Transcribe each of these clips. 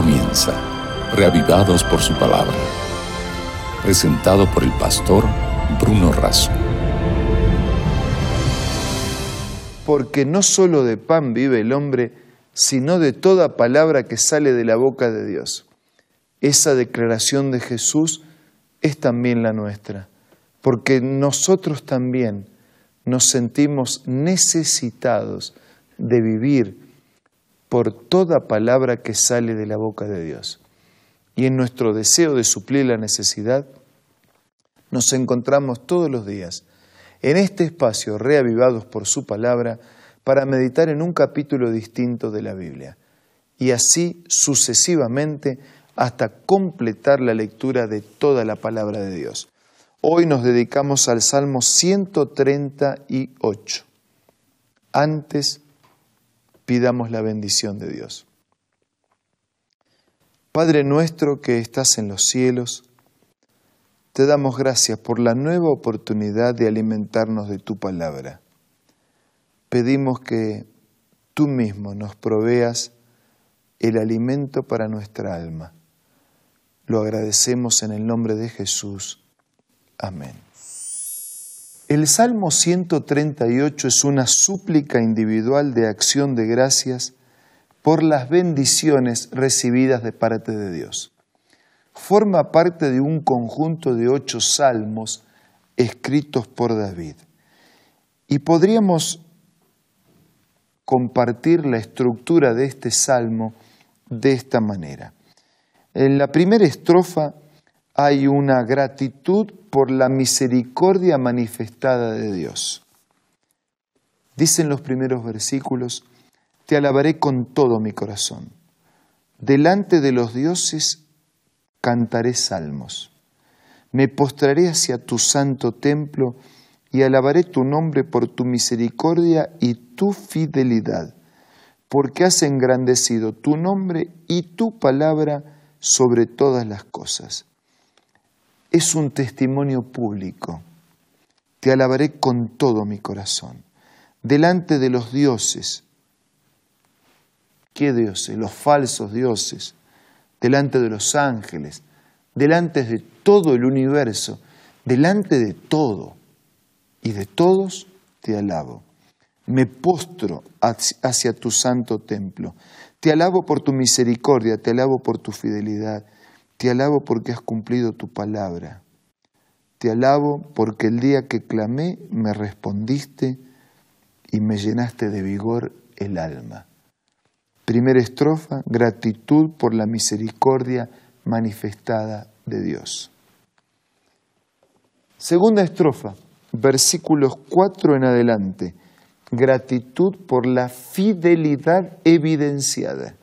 comienza, reavivados por su palabra. Presentado por el pastor Bruno Razo. Porque no solo de pan vive el hombre, sino de toda palabra que sale de la boca de Dios. Esa declaración de Jesús es también la nuestra, porque nosotros también nos sentimos necesitados de vivir por toda palabra que sale de la boca de Dios. Y en nuestro deseo de suplir la necesidad, nos encontramos todos los días en este espacio reavivados por su palabra para meditar en un capítulo distinto de la Biblia y así sucesivamente hasta completar la lectura de toda la palabra de Dios. Hoy nos dedicamos al Salmo 138. Antes pidamos la bendición de Dios. Padre nuestro que estás en los cielos, te damos gracias por la nueva oportunidad de alimentarnos de tu palabra. Pedimos que tú mismo nos proveas el alimento para nuestra alma. Lo agradecemos en el nombre de Jesús. Amén. El Salmo 138 es una súplica individual de acción de gracias por las bendiciones recibidas de parte de Dios. Forma parte de un conjunto de ocho salmos escritos por David. Y podríamos compartir la estructura de este salmo de esta manera. En la primera estrofa hay una gratitud por la misericordia manifestada de Dios. Dicen los primeros versículos, te alabaré con todo mi corazón. Delante de los dioses cantaré salmos. Me postraré hacia tu santo templo y alabaré tu nombre por tu misericordia y tu fidelidad, porque has engrandecido tu nombre y tu palabra sobre todas las cosas es un testimonio público. Te alabaré con todo mi corazón, delante de los dioses. ¿Qué dioses? Los falsos dioses, delante de los ángeles, delante de todo el universo, delante de todo y de todos te alabo. Me postro hacia tu santo templo. Te alabo por tu misericordia, te alabo por tu fidelidad te alabo porque has cumplido tu palabra. Te alabo porque el día que clamé me respondiste y me llenaste de vigor el alma. Primera estrofa, gratitud por la misericordia manifestada de Dios. Segunda estrofa, versículos 4 en adelante, gratitud por la fidelidad evidenciada.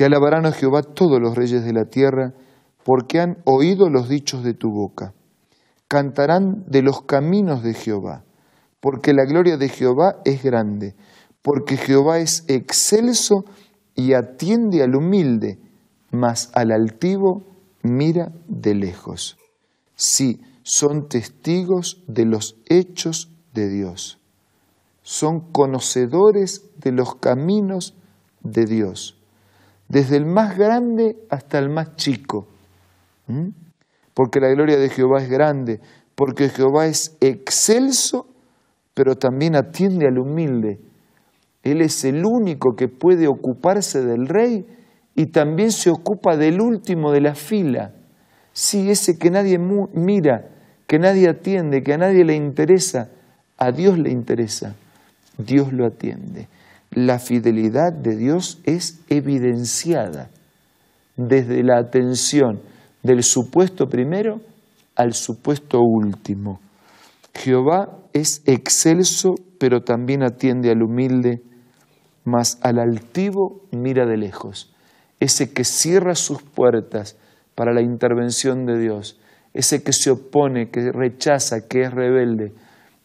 Te alabarán a Jehová todos los reyes de la tierra, porque han oído los dichos de tu boca. Cantarán de los caminos de Jehová, porque la gloria de Jehová es grande, porque Jehová es excelso y atiende al humilde, mas al altivo mira de lejos. Sí, son testigos de los hechos de Dios. Son conocedores de los caminos de Dios desde el más grande hasta el más chico. Porque la gloria de Jehová es grande, porque Jehová es excelso, pero también atiende al humilde. Él es el único que puede ocuparse del rey y también se ocupa del último de la fila. Sí, ese que nadie mira, que nadie atiende, que a nadie le interesa, a Dios le interesa. Dios lo atiende la fidelidad de Dios es evidenciada desde la atención del supuesto primero al supuesto último. Jehová es excelso, pero también atiende al humilde, mas al altivo mira de lejos. Ese que cierra sus puertas para la intervención de Dios, ese que se opone, que rechaza, que es rebelde,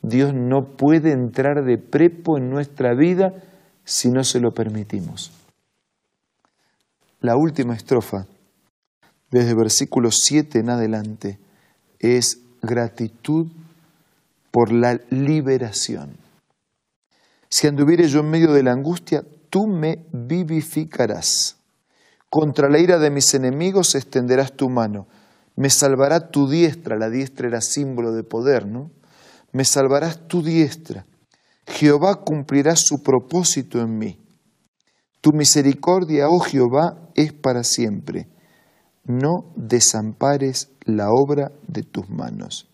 Dios no puede entrar de prepo en nuestra vida si no se lo permitimos. La última estrofa, desde versículo 7 en adelante, es gratitud por la liberación. Si anduviere yo en medio de la angustia, tú me vivificarás. Contra la ira de mis enemigos extenderás tu mano. Me salvará tu diestra. La diestra era símbolo de poder, ¿no? Me salvarás tu diestra. Jehová cumplirá su propósito en mí. Tu misericordia, oh Jehová, es para siempre. No desampares la obra de tus manos.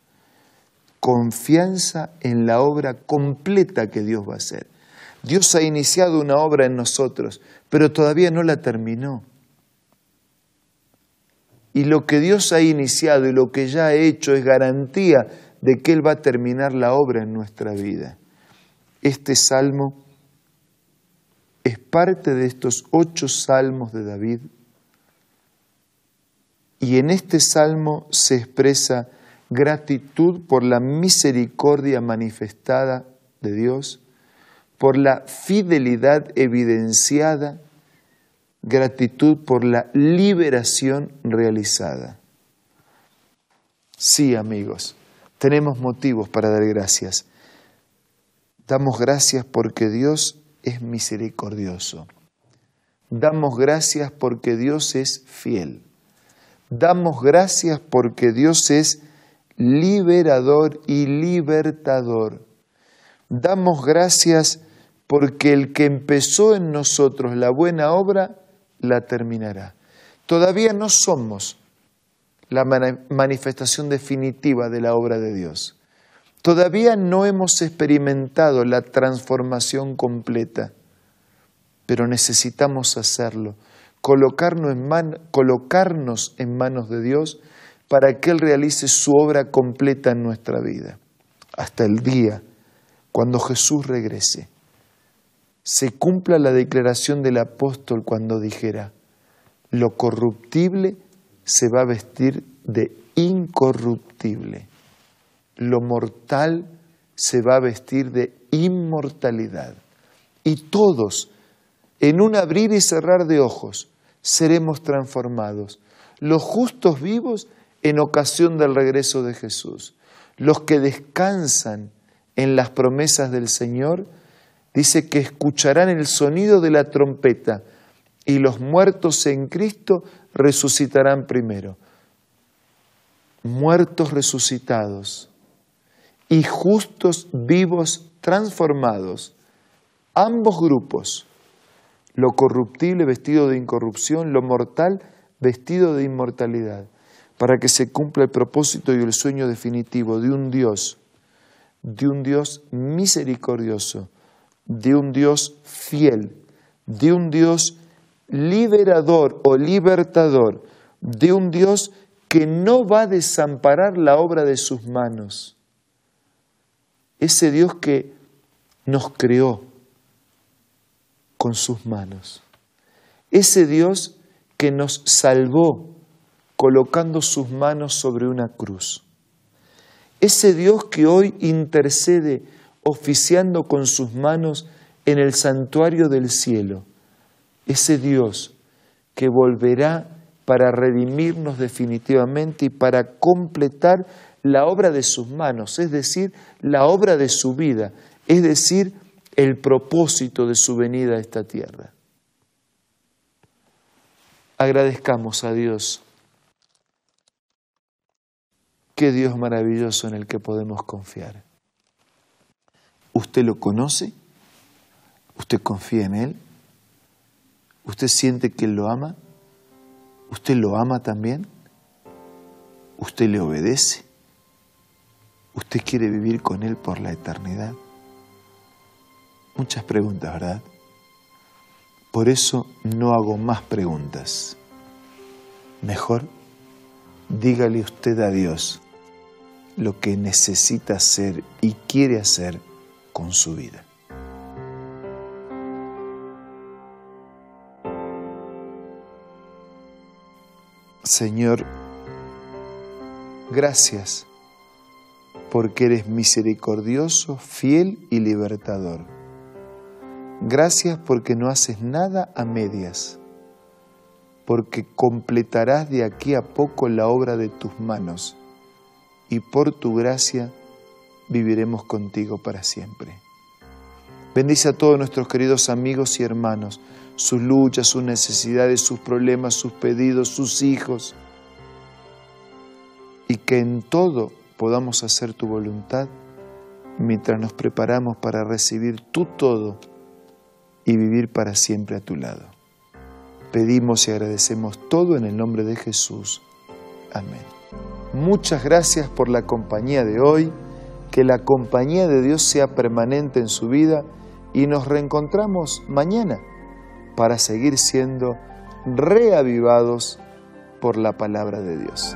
Confianza en la obra completa que Dios va a hacer. Dios ha iniciado una obra en nosotros, pero todavía no la terminó. Y lo que Dios ha iniciado y lo que ya ha hecho es garantía de que Él va a terminar la obra en nuestra vida. Este salmo es parte de estos ocho salmos de David y en este salmo se expresa gratitud por la misericordia manifestada de Dios, por la fidelidad evidenciada, gratitud por la liberación realizada. Sí, amigos, tenemos motivos para dar gracias. Damos gracias porque Dios es misericordioso. Damos gracias porque Dios es fiel. Damos gracias porque Dios es liberador y libertador. Damos gracias porque el que empezó en nosotros la buena obra, la terminará. Todavía no somos la manifestación definitiva de la obra de Dios. Todavía no hemos experimentado la transformación completa, pero necesitamos hacerlo, colocarnos en, manos de Dios para que Él realice su obra completa en nuestra vida, hasta el día cuando Jesús regrese. Se cumpla la declaración del apóstol cuando dijera, lo corruptible se va a vestir de incorruptible. Lo mortal se va a vestir de inmortalidad. Y todos, en un abrir y cerrar de ojos, seremos transformados. Los justos vivos en ocasión del regreso de Jesús. Los que descansan en las promesas del Señor, dice que escucharán el sonido de la trompeta y los muertos en Cristo resucitarán primero. Muertos resucitados y justos vivos transformados, ambos grupos, lo corruptible vestido de incorrupción, lo mortal vestido de inmortalidad, para que se cumpla el propósito y el sueño definitivo de un Dios, de un Dios misericordioso, de un Dios fiel, de un Dios liberador o libertador, de un Dios que no va a desamparar la obra de sus manos. Ese Dios que nos creó con sus manos. Ese Dios que nos salvó colocando sus manos sobre una cruz. Ese Dios que hoy intercede oficiando con sus manos en el santuario del cielo ese Dios que volverá para redimirnos definitivamente y para completar la obra de sus manos, es decir, la obra de su vida, es decir, el propósito de su venida a esta tierra. Agradezcamos a Dios. Qué Dios maravilloso en el que podemos confiar. ¿Usted lo conoce? ¿Usted confía en Él? ¿Usted siente que Él lo ama? ¿Usted lo ama también? ¿Usted le obedece? ¿Usted quiere vivir con Él por la eternidad? Muchas preguntas, ¿verdad? Por eso no hago más preguntas. Mejor dígale usted a Dios lo que necesita hacer y quiere hacer con su vida. Señor, gracias porque eres misericordioso, fiel y libertador. Gracias porque no haces nada a medias, porque completarás de aquí a poco la obra de tus manos y por tu gracia viviremos contigo para siempre. Bendice a todos nuestros queridos amigos y hermanos sus luchas, sus necesidades, sus problemas, sus pedidos, sus hijos. Y que en todo podamos hacer tu voluntad mientras nos preparamos para recibir tu todo y vivir para siempre a tu lado. Pedimos y agradecemos todo en el nombre de Jesús. Amén. Muchas gracias por la compañía de hoy, que la compañía de Dios sea permanente en su vida y nos reencontramos mañana para seguir siendo reavivados por la palabra de Dios.